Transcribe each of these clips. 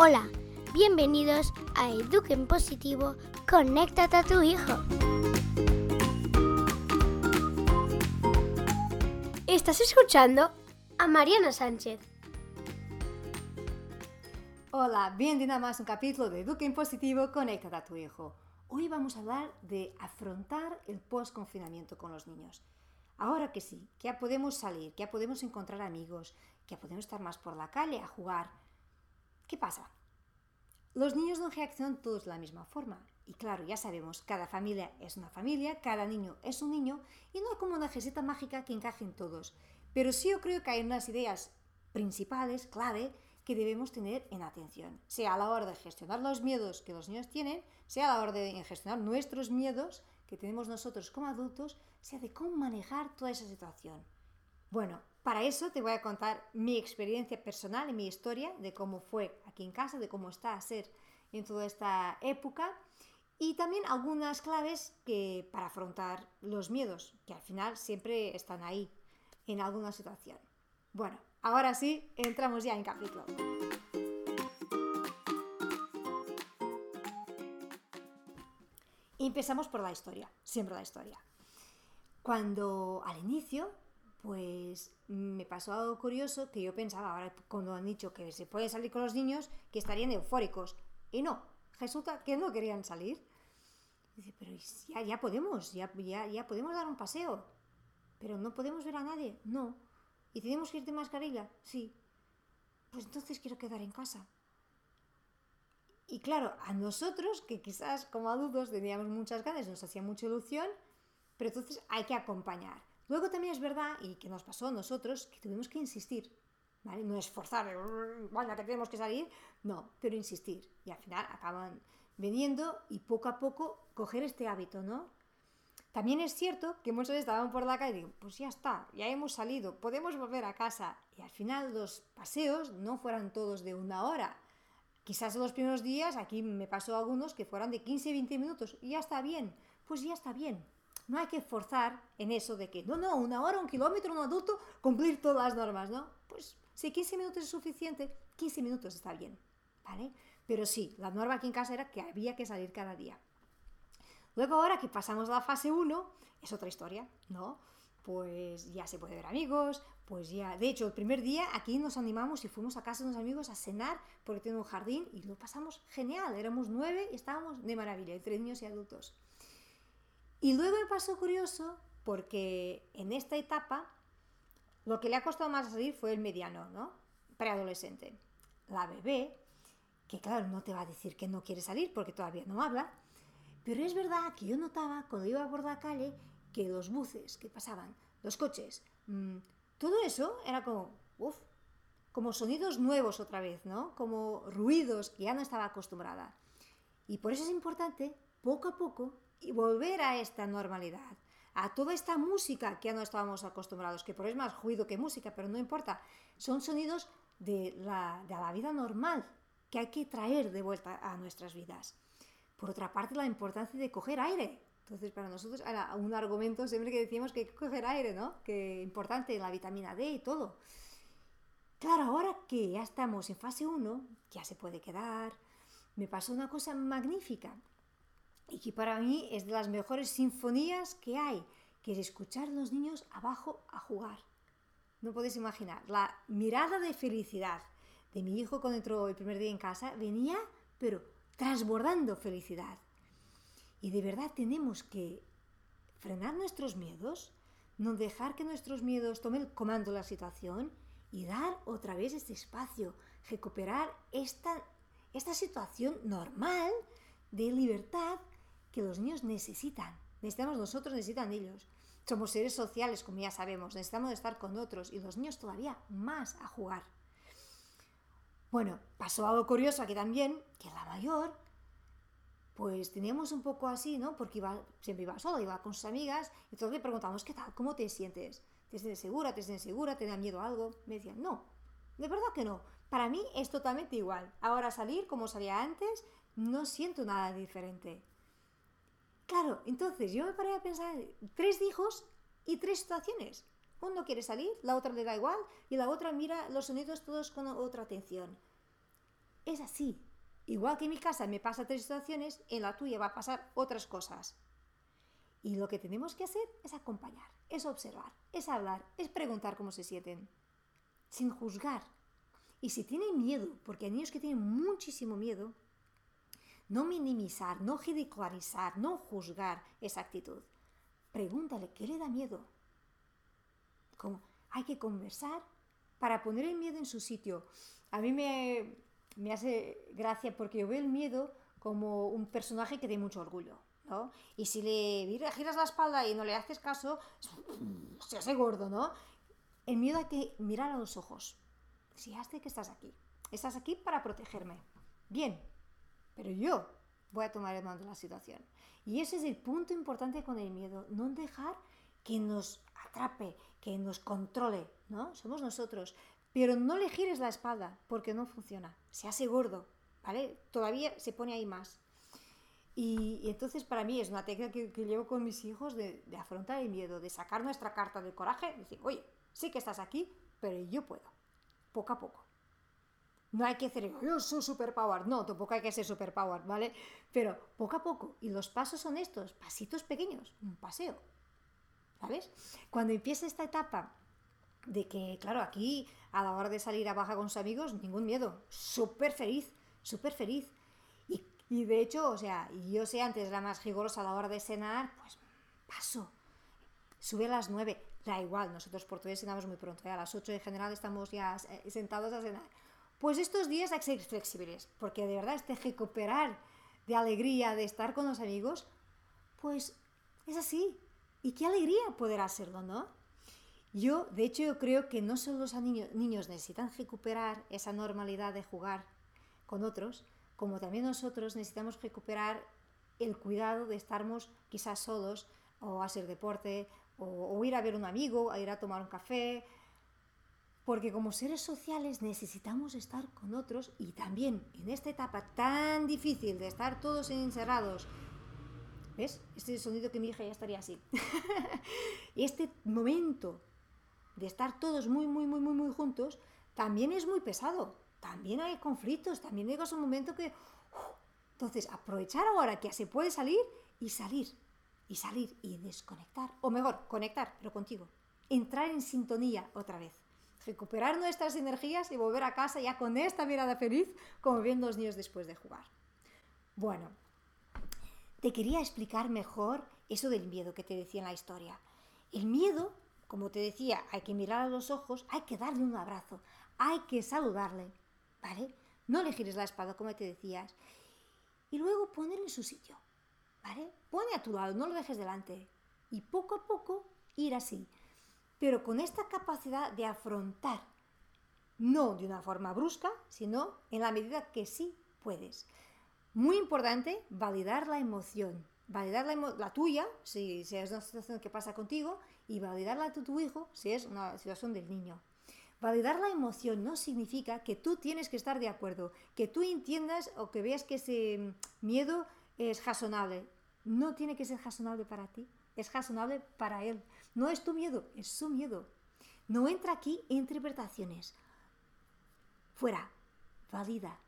Hola, bienvenidos a Eduquen Positivo, conéctate a tu hijo. Estás escuchando a Mariana Sánchez. Hola, bienvenido a más un capítulo de Eduquen Positivo, conéctate a tu hijo. Hoy vamos a hablar de afrontar el post-confinamiento con los niños. Ahora que sí, que ya podemos salir, que ya podemos encontrar amigos, que ya podemos estar más por la calle a jugar, ¿Qué pasa? Los niños no reaccionan todos de la misma forma. Y claro, ya sabemos, cada familia es una familia, cada niño es un niño y no hay como una receta mágica que encaje en todos. Pero sí yo creo que hay unas ideas principales, clave, que debemos tener en atención. Sea a la hora de gestionar los miedos que los niños tienen, sea a la hora de gestionar nuestros miedos que tenemos nosotros como adultos, sea de cómo manejar toda esa situación. Bueno, para eso te voy a contar mi experiencia personal y mi historia de cómo fue aquí en casa, de cómo está a ser en toda esta época y también algunas claves que, para afrontar los miedos, que al final siempre están ahí en alguna situación. Bueno, ahora sí, entramos ya en capítulo. Empezamos por la historia, siempre la historia. Cuando al inicio pues me pasó algo curioso que yo pensaba, ahora cuando han dicho que se puede salir con los niños, que estarían eufóricos. Y no, resulta que no querían salir. Dice, pero ya, ya podemos, ya, ya, ya podemos dar un paseo. Pero no podemos ver a nadie, no. ¿Y tenemos que ir de mascarilla? Sí. Pues entonces quiero quedar en casa. Y claro, a nosotros, que quizás como adultos teníamos muchas ganas, nos hacía mucha ilusión, pero entonces hay que acompañar. Luego también es verdad, y que nos pasó a nosotros, que tuvimos que insistir. No esforzar, bueno, que tenemos que salir, no, pero insistir. Y al final acaban viniendo y poco a poco coger este hábito, ¿no? También es cierto que muchos estaban por la calle y digo, pues ya está, ya hemos salido, podemos volver a casa. Y al final los paseos no fueran todos de una hora. Quizás en los primeros días, aquí me pasó algunos que fueran de 15-20 minutos y ya está bien. Pues ya está bien, no hay que forzar en eso de que, no, no, una hora, un kilómetro, un adulto, cumplir todas las normas, ¿no? Pues si 15 minutos es suficiente, 15 minutos está bien, ¿vale? Pero sí, la norma aquí en casa era que había que salir cada día. Luego ahora que pasamos a la fase 1, es otra historia, ¿no? Pues ya se puede ver amigos, pues ya, de hecho, el primer día aquí nos animamos y fuimos a casa de unos amigos a cenar porque tiene un jardín y lo pasamos genial, éramos nueve y estábamos de maravilla, entre niños y adultos. Y luego me pasó curioso porque en esta etapa lo que le ha costado más salir fue el mediano, ¿no? Preadolescente. La bebé, que claro, no te va a decir que no quiere salir porque todavía no habla, pero es verdad que yo notaba cuando iba por la calle que los buses que pasaban, los coches, mmm, todo eso era como, uff, como sonidos nuevos otra vez, ¿no? Como ruidos que ya no estaba acostumbrada. Y por eso es importante, poco a poco, y volver a esta normalidad, a toda esta música que ya no estábamos acostumbrados, que por eso es más ruido que música, pero no importa, son sonidos de la, de la vida normal que hay que traer de vuelta a nuestras vidas. Por otra parte, la importancia de coger aire. Entonces, para nosotros era un argumento siempre que decíamos que hay que coger aire, ¿no? Que importante la vitamina D y todo. Claro, ahora que ya estamos en fase 1, ya se puede quedar, me pasó una cosa magnífica y que para mí es de las mejores sinfonías que hay, que es escuchar a los niños abajo a jugar. No podéis imaginar, la mirada de felicidad de mi hijo cuando entró el primer día en casa venía, pero transbordando felicidad. Y de verdad tenemos que frenar nuestros miedos, no dejar que nuestros miedos tomen el comando de la situación y dar otra vez este espacio, recuperar esta, esta situación normal de libertad que los niños necesitan. Necesitamos nosotros, necesitan ellos. Somos seres sociales, como ya sabemos, necesitamos estar con otros y los niños todavía más a jugar. Bueno, pasó algo curioso aquí también, que la mayor, pues teníamos un poco así, ¿no? Porque iba, siempre iba sola, iba con sus amigas, entonces le preguntamos, ¿qué tal? ¿Cómo te sientes? ¿Te sientes segura? ¿Te sientes segura? ¿Te da miedo algo? Me decían, no, de verdad que no. Para mí es totalmente igual. Ahora salir como salía antes, no siento nada diferente. Claro, entonces yo me paré a pensar, tres hijos y tres situaciones. Uno quiere salir, la otra le da igual y la otra mira los sonidos todos con otra atención. es así. Igual que en mi casa me pasa tres situaciones, en la tuya va a pasar otras cosas. Y lo que tenemos que hacer es acompañar, es observar, es hablar, es preguntar cómo se sienten, sin juzgar. Y si tienen miedo, porque hay niños que tienen muchísimo miedo, no minimizar, no ridicularizar, no juzgar esa actitud. Pregúntale, ¿qué le da miedo? Como, hay que conversar para poner el miedo en su sitio. A mí me, me hace gracia porque yo veo el miedo como un personaje que tiene mucho orgullo. ¿no? Y si le giras la espalda y no le haces caso, se hace gordo, ¿no? El miedo hay que mirar a los ojos. Si hace que estás aquí. Estás aquí para protegerme. Bien, pero yo voy a tomar el mando de la situación. Y ese es el punto importante con el miedo, no dejar que nos atrape, que nos controle, ¿no? Somos nosotros. Pero no le gires la espalda, porque no funciona. Se hace gordo, ¿vale? Todavía se pone ahí más. Y, entonces para mí es una técnica que, llevo con mis hijos de, afrontar el miedo, de sacar nuestra carta del coraje, decir, oye, sí que estás aquí, pero yo puedo, poco a poco. No hay que hacer, yo soy superpower. No, tampoco hay que ser superpower, ¿vale? Pero poco a poco. Y los pasos son estos, pasitos pequeños, un paseo. ¿Sabes? Cuando empieza esta etapa de que, claro, aquí a la hora de salir a baja con sus amigos, ningún miedo. Súper feliz, súper feliz. Y, de hecho, o sea, yo sé antes la más rigorosa a la hora de cenar, pues paso. Sube a las nueve, da igual, nosotros portugueses cenamos muy pronto, ¿eh? a las ocho en general estamos ya eh, sentados a cenar pues estos días hay que ser flexibles, porque de verdad este recuperar de alegría de estar con los amigos, pues es así. Y qué alegría poder hacerlo, ¿no? Yo, de hecho, yo creo que no solo los niños, necesitan recuperar esa normalidad de jugar con otros, como también nosotros necesitamos recuperar el cuidado de estarmos quizás solos o hacer deporte o, o ir a ver un amigo, a ir a tomar un café, porque como seres sociales necesitamos estar con otros y también en esta etapa tan difícil de estar todos encerrados. ¿Ves? Este sonido que mi hija ya estaría así. este momento de estar todos muy, muy, muy, muy, muy juntos también es muy pesado. También hay conflictos, también llega un momento que... entonces, aprovechar ahora que se puede salir y salir, y salir y desconectar. O mejor, conectar, pero contigo. Entrar en sintonía otra vez recuperar nuestras energías y volver a casa ya con esta mirada feliz, como ven los niños después de jugar. Bueno, te quería explicar mejor eso del miedo que te decía en la historia. El miedo, como te decía, hay que mirar a los ojos, hay que darle un abrazo, hay que saludarle, ¿vale? No le gires la espada, como te decías. Y luego ponerle en su sitio, ¿vale? Pone a tu lado, no lo dejes delante. Y poco a poco ir así, pero con esta capacidad de afrontar, no de una forma brusca, sino en la medida que sí puedes. Muy importante, validar la emoción. Validar la, tuya, si, es una situación que pasa contigo, y validarla de tu hijo, si es una situación del niño. Validar la emoción no significa que tú tienes que estar de acuerdo, que tú entiendas o que veas que ese miedo es razonable. No tiene que ser razonable para ti, es razonable para él. No es tu miedo, es su miedo. No entra aquí interpretaciones. Fuera, valida.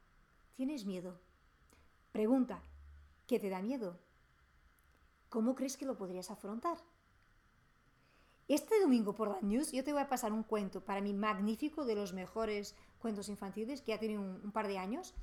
¿Tienes miedo? Pregunta, ¿qué te da miedo? ¿Cómo crees que lo podrías afrontar? Este domingo por la news yo te voy a pasar un cuento para mí magnífico de los mejores cuentos infantiles que ya tiene un, par de años,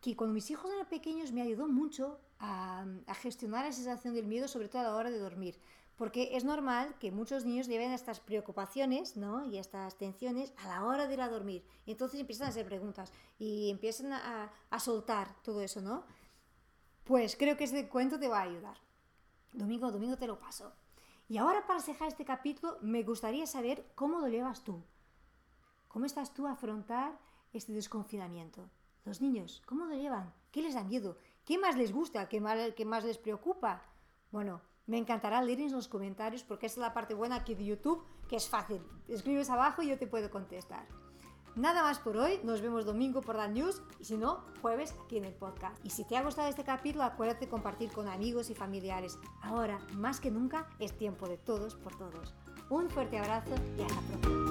que cuando mis hijos eran pequeños me ayudó mucho a, gestionar la sensación del miedo, sobre todo a la hora de dormir porque es normal que muchos niños lleven estas preocupaciones ¿no? y estas tensiones a la hora de ir a dormir. Y entonces empiezan a hacer preguntas y empiezan a, a soltar todo eso, ¿no? Pues creo que este cuento te va a ayudar. Domingo, domingo te lo paso. Y ahora para cerrar este capítulo me gustaría saber cómo lo llevas tú. ¿Cómo estás tú a afrontar este desconfinamiento? Los niños, ¿cómo lo llevan? ¿Qué les da miedo? ¿Qué más les gusta? ¿Qué más, qué les preocupa? Bueno, me encantará leer en los comentarios porque esa es la parte buena aquí de YouTube, que es fácil. Escribes abajo y yo te puedo contestar. Nada más por hoy, nos vemos domingo por la news y si no, jueves aquí en el podcast. Y si te ha gustado este capítulo, acuérdate de compartir con amigos y familiares. Ahora, más que nunca, es tiempo de todos por todos. Un fuerte abrazo y hasta pronto.